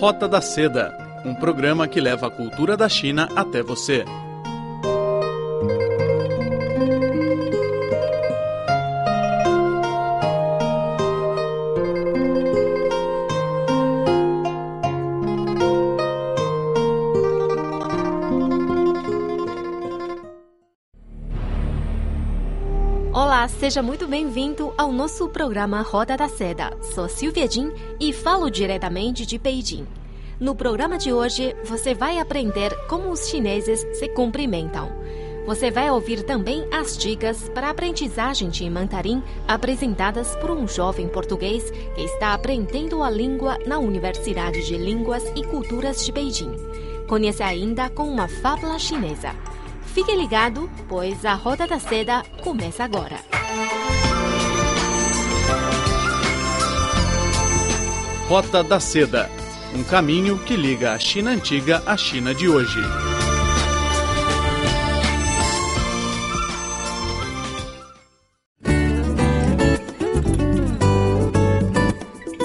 Rota da Seda, um programa que leva a cultura da China até você. Seja muito bem-vindo ao nosso programa Roda da Seda. Sou Silvia Jin e falo diretamente de Beijing. No programa de hoje, você vai aprender como os chineses se cumprimentam. Você vai ouvir também as dicas para a aprendizagem de mandarim apresentadas por um jovem português que está aprendendo a língua na Universidade de Línguas e Culturas de Beijing. Conhece ainda com uma fábula chinesa. Fique ligado, pois a Roda da Seda começa agora. Rota da Seda, um caminho que liga a China antiga à China de hoje.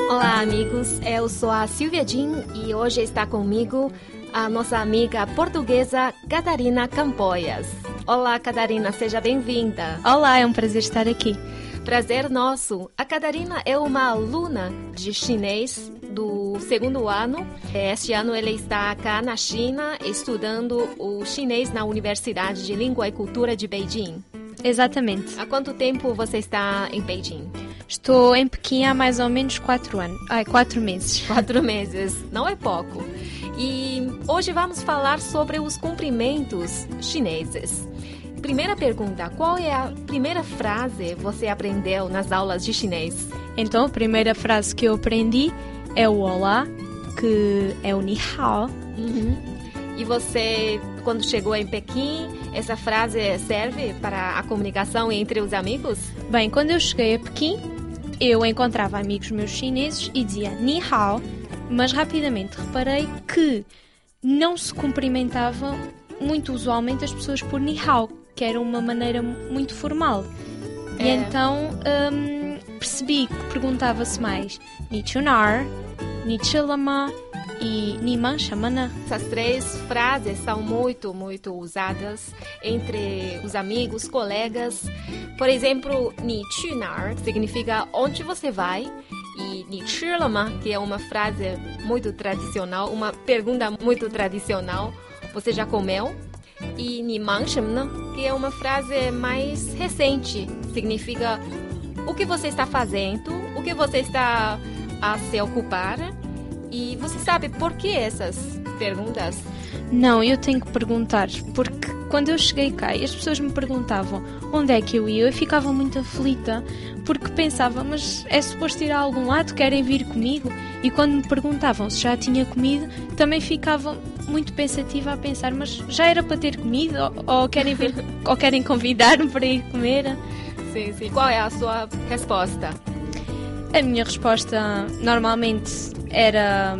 Olá, amigos. Eu sou a Silvia Jin e hoje está comigo a nossa amiga portuguesa Catarina Campoias. Olá, Catarina, seja bem-vinda. Olá, é um prazer estar aqui. Prazer nosso. A Catarina é uma aluna de chinês do segundo ano. Este ano ela está cá na China estudando o chinês na Universidade de Língua e Cultura de Beijing. Exatamente. Há quanto tempo você está em Beijing? Estou em Pequim há mais ou menos quatro anos. Ai, quatro meses. Quatro meses. Não é pouco. E hoje vamos falar sobre os cumprimentos chineses. Primeira pergunta: qual é a primeira frase você aprendeu nas aulas de chinês? Então, a primeira frase que eu aprendi é o olá, que é o ni hao. Uhum. E você, quando chegou em Pequim, essa frase serve para a comunicação entre os amigos? Bem, quando eu cheguei a Pequim, eu encontrava amigos meus chineses e dizia ni hao, mas rapidamente reparei que não se cumprimentavam muito usualmente as pessoas por ni hao, que era uma maneira muito formal. E É. então hum, percebi que perguntava-se mais ni chunar, ni chilama e ni man chamana. Essas três frases são muito, muito usadas entre os amigos, colegas. Por exemplo, ni chu nar significa onde você vai. Ni chi le ma, que é uma frase muito tradicional, uma pergunta muito tradicional. Você já comeu? E ni man chamana, que é uma frase mais recente. Significa o que você está fazendo, o que você está a se ocupar. E você sabe por que essas perguntas? Não, eu tenho que perguntar, porque quando eu cheguei cá e as pessoas me perguntavam onde é que eu ia, eu ficava muito aflita, porque pensava, mas é suposto ir a algum lado, querem vir comigo? E quando me perguntavam se já tinha comido, também ficava muito pensativa a pensar, mas já era para ter comido? Ou, ou querem, ou querem convidar-me para ir comer? Sim, sim. Qual é a sua resposta? A minha resposta normalmente era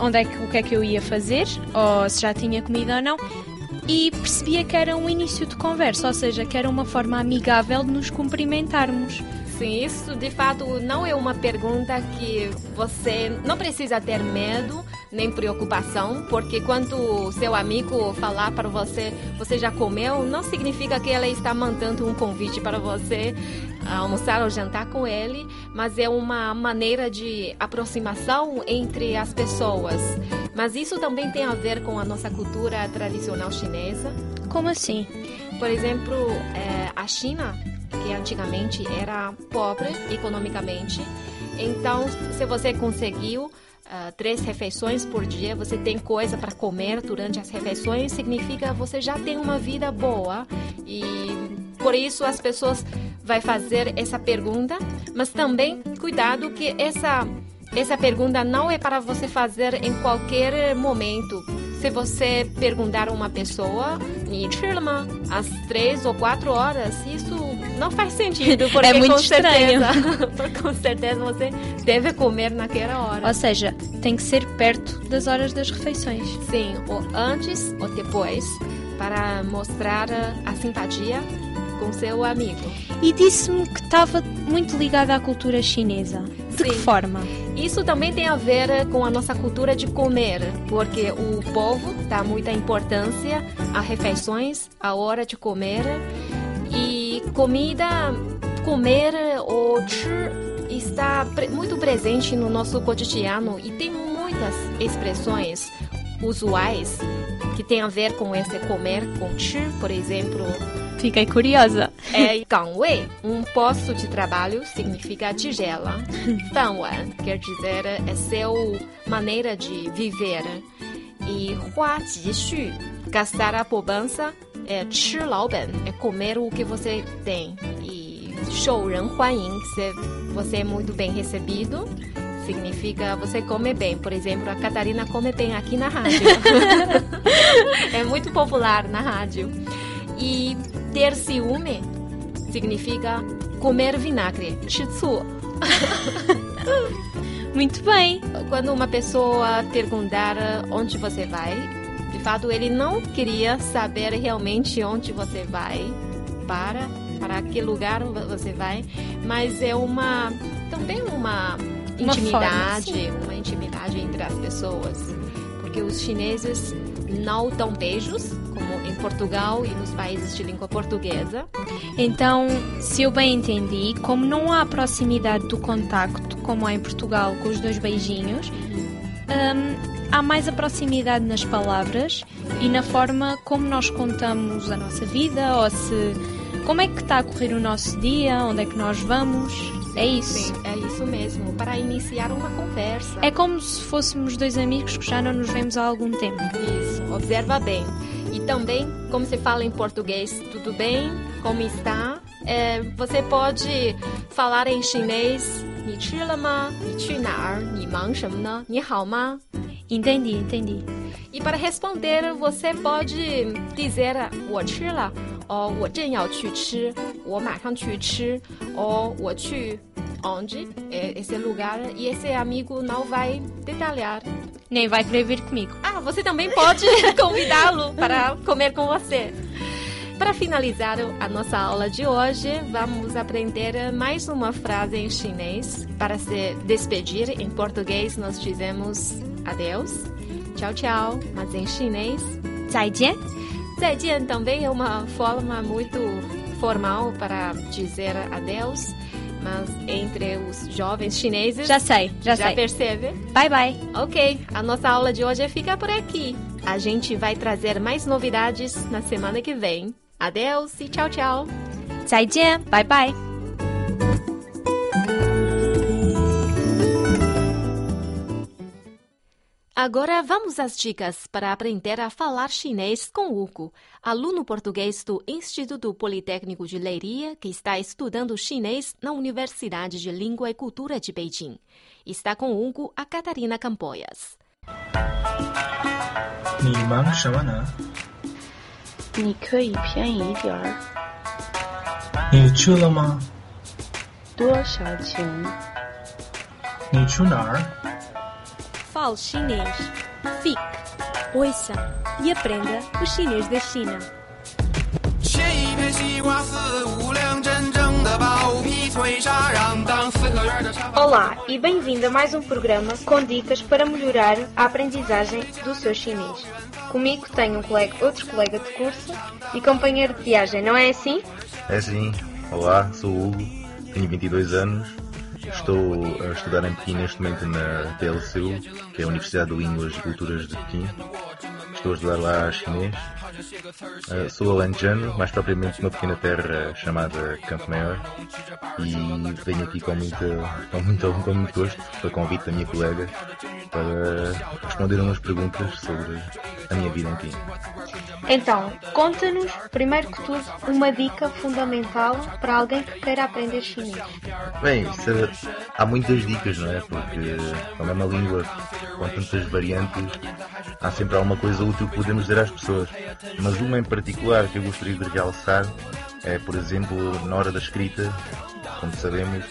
onde é que, o que é que eu ia fazer, ou se já tinha comido ou não, e percebia que era um início de conversa, ou seja, que era uma forma amigável de nos cumprimentarmos. Sim, isso de fato não é uma pergunta que você não precisa ter medo nem preocupação, porque quando seu amigo falar para você, você já comeu, não significa que ela está mandando um convite para você almoçar ou jantar com ele, mas é uma maneira de aproximação entre as pessoas. Mas isso também tem a ver com a nossa cultura tradicional chinesa. Como assim? Por exemplo, eh, a China, que antigamente era pobre economicamente, então se você conseguiu ah, três refeições por dia, você tem coisa para comer durante as refeições, significa você já tem uma vida boa e por isso as pessoas vai fazer essa pergunta, mas também cuidado que essa essa pergunta não é para você fazer em qualquer momento. Se você perguntar a uma pessoa, "你吃了吗?" às três ou quatro horas, isso não faz sentido, porque É muito com estranho. certeza, com certeza você deve comer naquela hora. Ou seja, tem que ser perto das horas das refeições. Sim, ou antes ou depois, para mostrar a simpatia com seu amigo. E disse-me que estava muito ligada à cultura chinesa. De Sim. que forma? Isso também tem a ver com a nossa cultura de comer, porque o povo dá muita importância a refeições, a hora de comer e comida, comer ou chur está pre- muito presente no nosso cotidiano e tem muitas expressões usuais que tem a ver com esse comer, com chur, por exemplo, Fiquei curiosa. é Gangwei, um posto de trabalho, significa tigela. Fanwan quer dizer é seu maneira de viver. E Hua Jixu, gastar a poupança, é 吃老本, é comer o que você tem. E 受人欢迎, se você é muito bem recebido, significa você come bem. Por exemplo, a Catarina come bem aqui na rádio. é muito popular na rádio. E ter ciúme significa comer vinagre, 吃醋. Muito bem. Quando uma pessoa perguntar onde você vai, de fato ele não queria saber realmente onde você vai, para, para que lugar você vai, mas é uma também uma Uma intimidade, forma, uma intimidade entre as pessoas, porque os chineses não dão beijos como em Portugal e nos países de língua portuguesa. Então, se eu bem entendi, como não há proximidade do contacto, como há em Portugal com os dois beijinhos, hum, há mais a proximidade nas palavras e na forma como nós contamos a nossa vida ou se como é que está a correr o nosso dia, onde é que nós vamos. É isso. Sim, é isso mesmo, para iniciar uma conversa. É como se fôssemos dois amigos que já não nos vemos há algum tempo. Isso, observa bem. E também, como se fala em português, tudo bem? Como está? É, você pode falar em chinês. 你吃了吗？你去哪儿？你忙什么呢？你好吗？ Entendi, entendi. E para responder, você pode dizer 我吃了，ou 我正要去吃，我马上去吃，ou 我去 onde é esse lugar e esse amigo não vai detalhar. Nem vai querer vir comigo. Ah, você também pode convidá-lo para comer com você. Para finalizar a nossa aula de hoje, vamos aprender mais uma frase em chinês. Para se despedir, em português nós dizemos adeus, tchau, tchau, mas em chinês, 再见. 再见 também é uma forma muito formal para dizer adeus, mas entre os jovens chineses Já sei, já, já sei. percebe? Bye bye. Ok, a nossa aula de hoje fica por aqui. A gente vai trazer mais novidades na semana que vem. Adeus e tchau, tchau. 再见. Bye bye. Agora vamos às dicas para aprender a falar chinês com Hugo, aluno português do Instituto Politécnico de Leiria, que está estudando chinês na Universidade de Língua e Cultura de Beijing. Está com Hugo a Catarina Campoias. 你 fale chinês. Fique, ouça e aprenda o chinês da China. Olá e bem-vindo a mais um programa com dicas para melhorar a aprendizagem do seu chinês. Comigo tenho um colega, outro colega de curso e companheiro de viagem, não é assim? É sim. Olá, sou o Hugo, tenho 22 anos estou a estudar em Pequim neste momento na TLCU, que é a Universidade de Línguas e Culturas de Pequim. Estou a estudar lá chinês. Uh, sou alentejano, mais propriamente numa pequena terra chamada Campo Maior e venho aqui com, muita, com, muito, com muito gosto, para convite da minha colega, para responder umas perguntas sobre a minha vida em Pequim. Então, conta-nos, primeiro que tudo, uma dica fundamental para alguém que queira aprender chinês. Bem, é- há muitas dicas, não é? Porque como é uma língua com tantas variantes, há sempre alguma coisa útil que podemos dizer às pessoas. Mas uma em particular que eu gostaria de realçar é, por exemplo, na hora da escrita, como sabemos,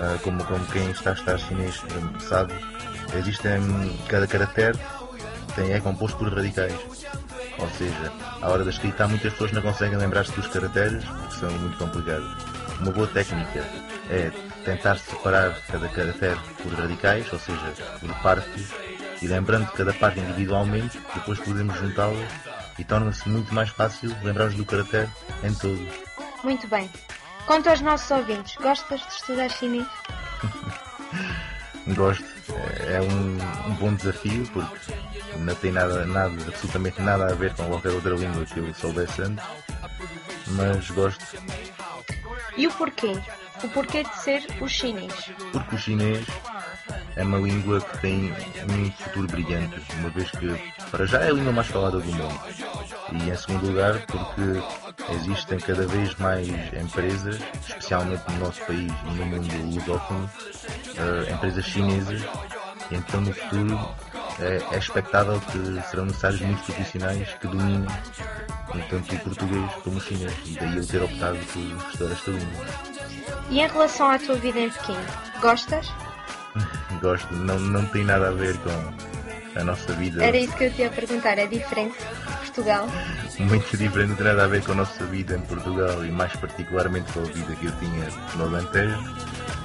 ah, como, como quem está a estudar chinês eh, sabe, existem cada caractere tem, é composto por radicais. Ou seja, à hora da escrita muitas pessoas não conseguem lembrar-se dos caracteres porque são muito complicados. Uma boa técnica é tentar separar cada caractere por radicais, ou seja, por partes, e lembrando cada parte individualmente, depois podemos juntá-las e torna-se muito mais fácil lembrar-nos do caractere em todo. Muito bem. Quanto aos nossos ouvintes, gostas de estudar chinês? Gosto. É um, um, bom desafio porque não tem nada, nada, absolutamente nada a ver com qualquer outra língua que eu soubesse antes, mas gosto. E o porquê? O porquê de ser o chinês? Porque o chinês é uma língua que tem um futuro brilhante, uma vez que, para já, é a língua mais falada do mundo. E, em segundo lugar, porque existem cada vez mais empresas, especialmente no nosso país e no mundo lusófono, uh, empresas chinesas, e então no futuro é, é expectável que serão necessários muitos profissionais que dominem tanto o português como o chinês, e daí eu ter optado por estudar esta língua. E em relação à tua vida em Pequim, gostas? Gosto, não, não tem nada a ver com a nossa vida. Era isso que eu te ia perguntar, é diferente Portugal? Muito diferente, não tem nada a ver com a nossa vida em Portugal e mais particularmente com a vida que eu tinha no Alentejo,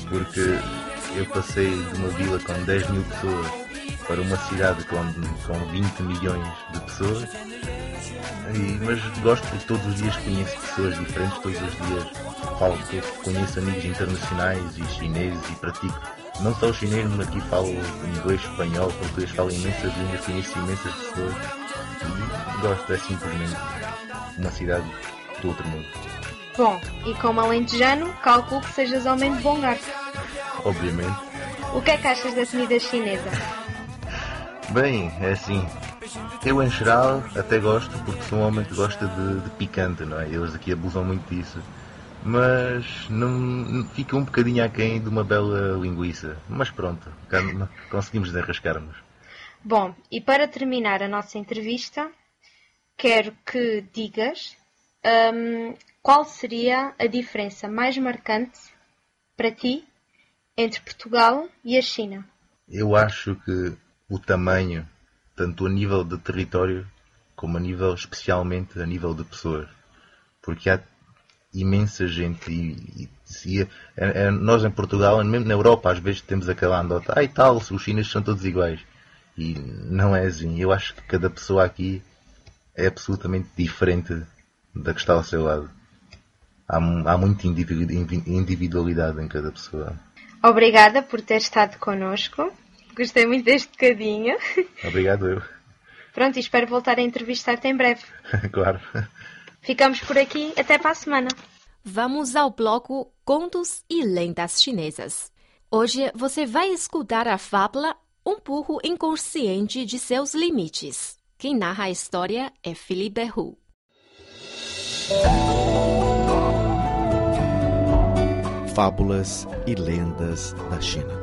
porque eu passei de uma vila com 10 mil pessoas para uma cidade com, com 20 milhões de pessoas. E, mas gosto de todos os dias conheço pessoas diferentes, todos os dias falo, conheço amigos internacionais e chineses e pratico não só o chinês, mas aqui falo inglês, espanhol, português, falo imensas línguas, conheço imensas pessoas e gosto, é simplesmente uma cidade do outro mundo. Bom, e como alentejano, calculo que sejas homem de bom garfo. Obviamente. O que é que achas da comida chinesa? Bem, é assim. Eu, em geral, até gosto porque sou um homem que gosta de, de picante, não é? Eles aqui abusam muito disso mas não fica um bocadinho aquém de uma bela linguiça. Mas pronto, conseguimos desenrascar-nos. Bom, e para terminar a nossa entrevista, quero que digas um, qual seria a diferença mais marcante para ti entre Portugal e a China. Eu acho que o tamanho, tanto a nível de território como a nível, especialmente a nível de pessoas, porque há imensa gente e, e, é, é, nós em Portugal, mesmo na Europa, às vezes temos aquela andota, ah e tal, os chineses são todos iguais. E não é assim. Eu acho que cada pessoa aqui é absolutamente diferente da que está ao seu lado. Há, há muita individualidade em cada pessoa. Obrigada por ter estado connosco. Gostei muito deste bocadinho. Obrigado eu. Pronto, e espero voltar a entrevistar-te em breve. claro. Ficamos por aqui. Até para a semana. Vamos ao bloco Contos e Lendas Chinesas. Hoje você vai escutar a fábula Um burro inconsciente de seus limites. Quem narra a história é Philippe Hu. Fábulas e lendas da China.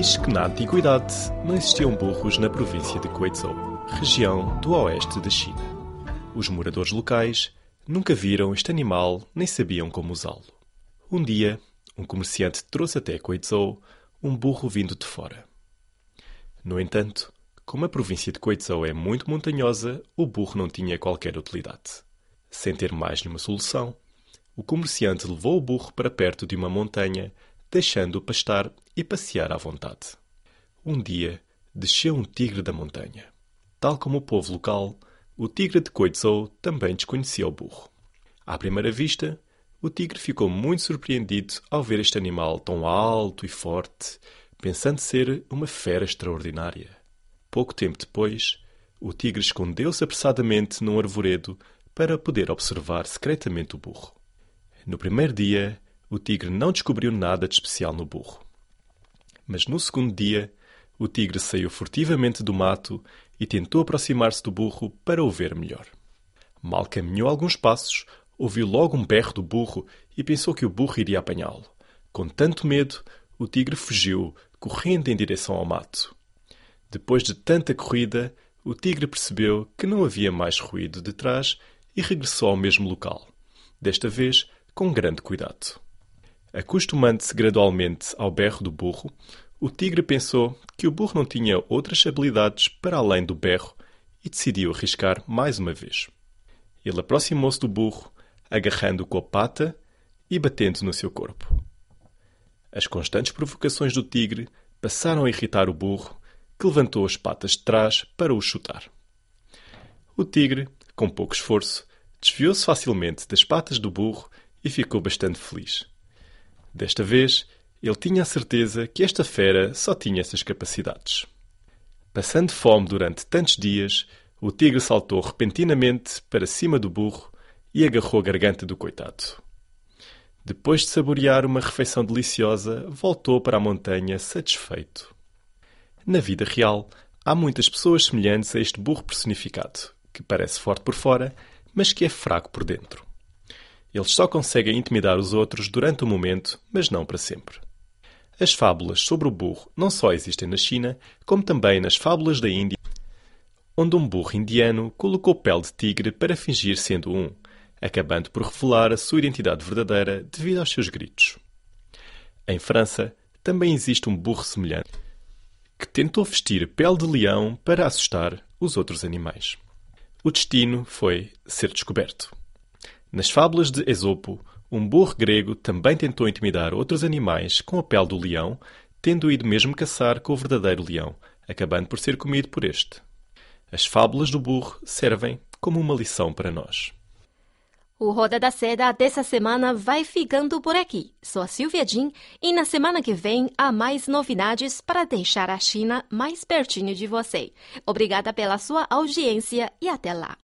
Diz que na antiguidade não existiam burros na província de Guizhou, região do oeste da China. Os moradores locais nunca viram este animal nem sabiam como usá-lo. Um dia, um comerciante trouxe até Guizhou um burro vindo de fora. No entanto, como a província de Guizhou é muito montanhosa, o burro não tinha qualquer utilidade. Sem ter mais nenhuma solução, o comerciante levou o burro para perto de uma montanha deixando-o pastar e passear à vontade. Um dia, desceu um tigre da montanha. Tal como o povo local, o tigre de Koizou também desconhecia o burro. À primeira vista, o tigre ficou muito surpreendido ao ver este animal tão alto e forte, pensando ser uma fera extraordinária. Pouco tempo depois, o tigre escondeu-se apressadamente num arvoredo para poder observar secretamente o burro. No primeiro dia, o tigre não descobriu nada de especial no burro. Mas no segundo dia, o tigre saiu furtivamente do mato e tentou aproximar-se do burro para o ver melhor. Mal caminhou alguns passos, ouviu logo um berro do burro e pensou que o burro iria apanhá-lo. Com tanto medo, o tigre fugiu, correndo em direção ao mato. Depois de tanta corrida, o tigre percebeu que não havia mais ruído de trás e regressou ao mesmo local, desta vez com grande cuidado. Acostumando-se gradualmente ao berro do burro, o tigre pensou que o burro não tinha outras habilidades para além do berro e decidiu arriscar mais uma vez. Ele aproximou-se do burro, agarrando-o com a pata e batendo no seu corpo. As constantes provocações do tigre passaram a irritar o burro, que levantou as patas de trás para o chutar. O tigre, com pouco esforço, desviou-se facilmente das patas do burro e ficou bastante feliz. Desta vez, ele tinha a certeza que esta fera só tinha essas capacidades. Passando fome durante tantos dias, o tigre saltou repentinamente para cima do burro e agarrou a garganta do coitado. Depois de saborear uma refeição deliciosa, voltou para a montanha satisfeito. Na vida real, há muitas pessoas semelhantes a este burro personificado, que parece forte por fora, mas que é fraco por dentro. Eles só conseguem intimidar os outros durante o momento, mas não para sempre. As fábulas sobre o burro não só existem na China, como também nas fábulas da Índia, onde um burro indiano colocou pele de tigre para fingir sendo um, acabando por revelar a sua identidade verdadeira devido aos seus gritos. Em França, também existe um burro semelhante que tentou vestir pele de leão para assustar os outros animais. O destino foi ser descoberto. Nas fábulas de Esopo, um burro grego também tentou intimidar outros animais com a pele do leão, tendo ido mesmo caçar com o verdadeiro leão, acabando por ser comido por este. As fábulas do burro servem como uma lição para nós. O Roda da Seda dessa semana vai ficando por aqui. Sou a Silvia Jin e na semana que vem há mais novidades para deixar a China mais pertinho de você. Obrigada pela sua audiência e até lá.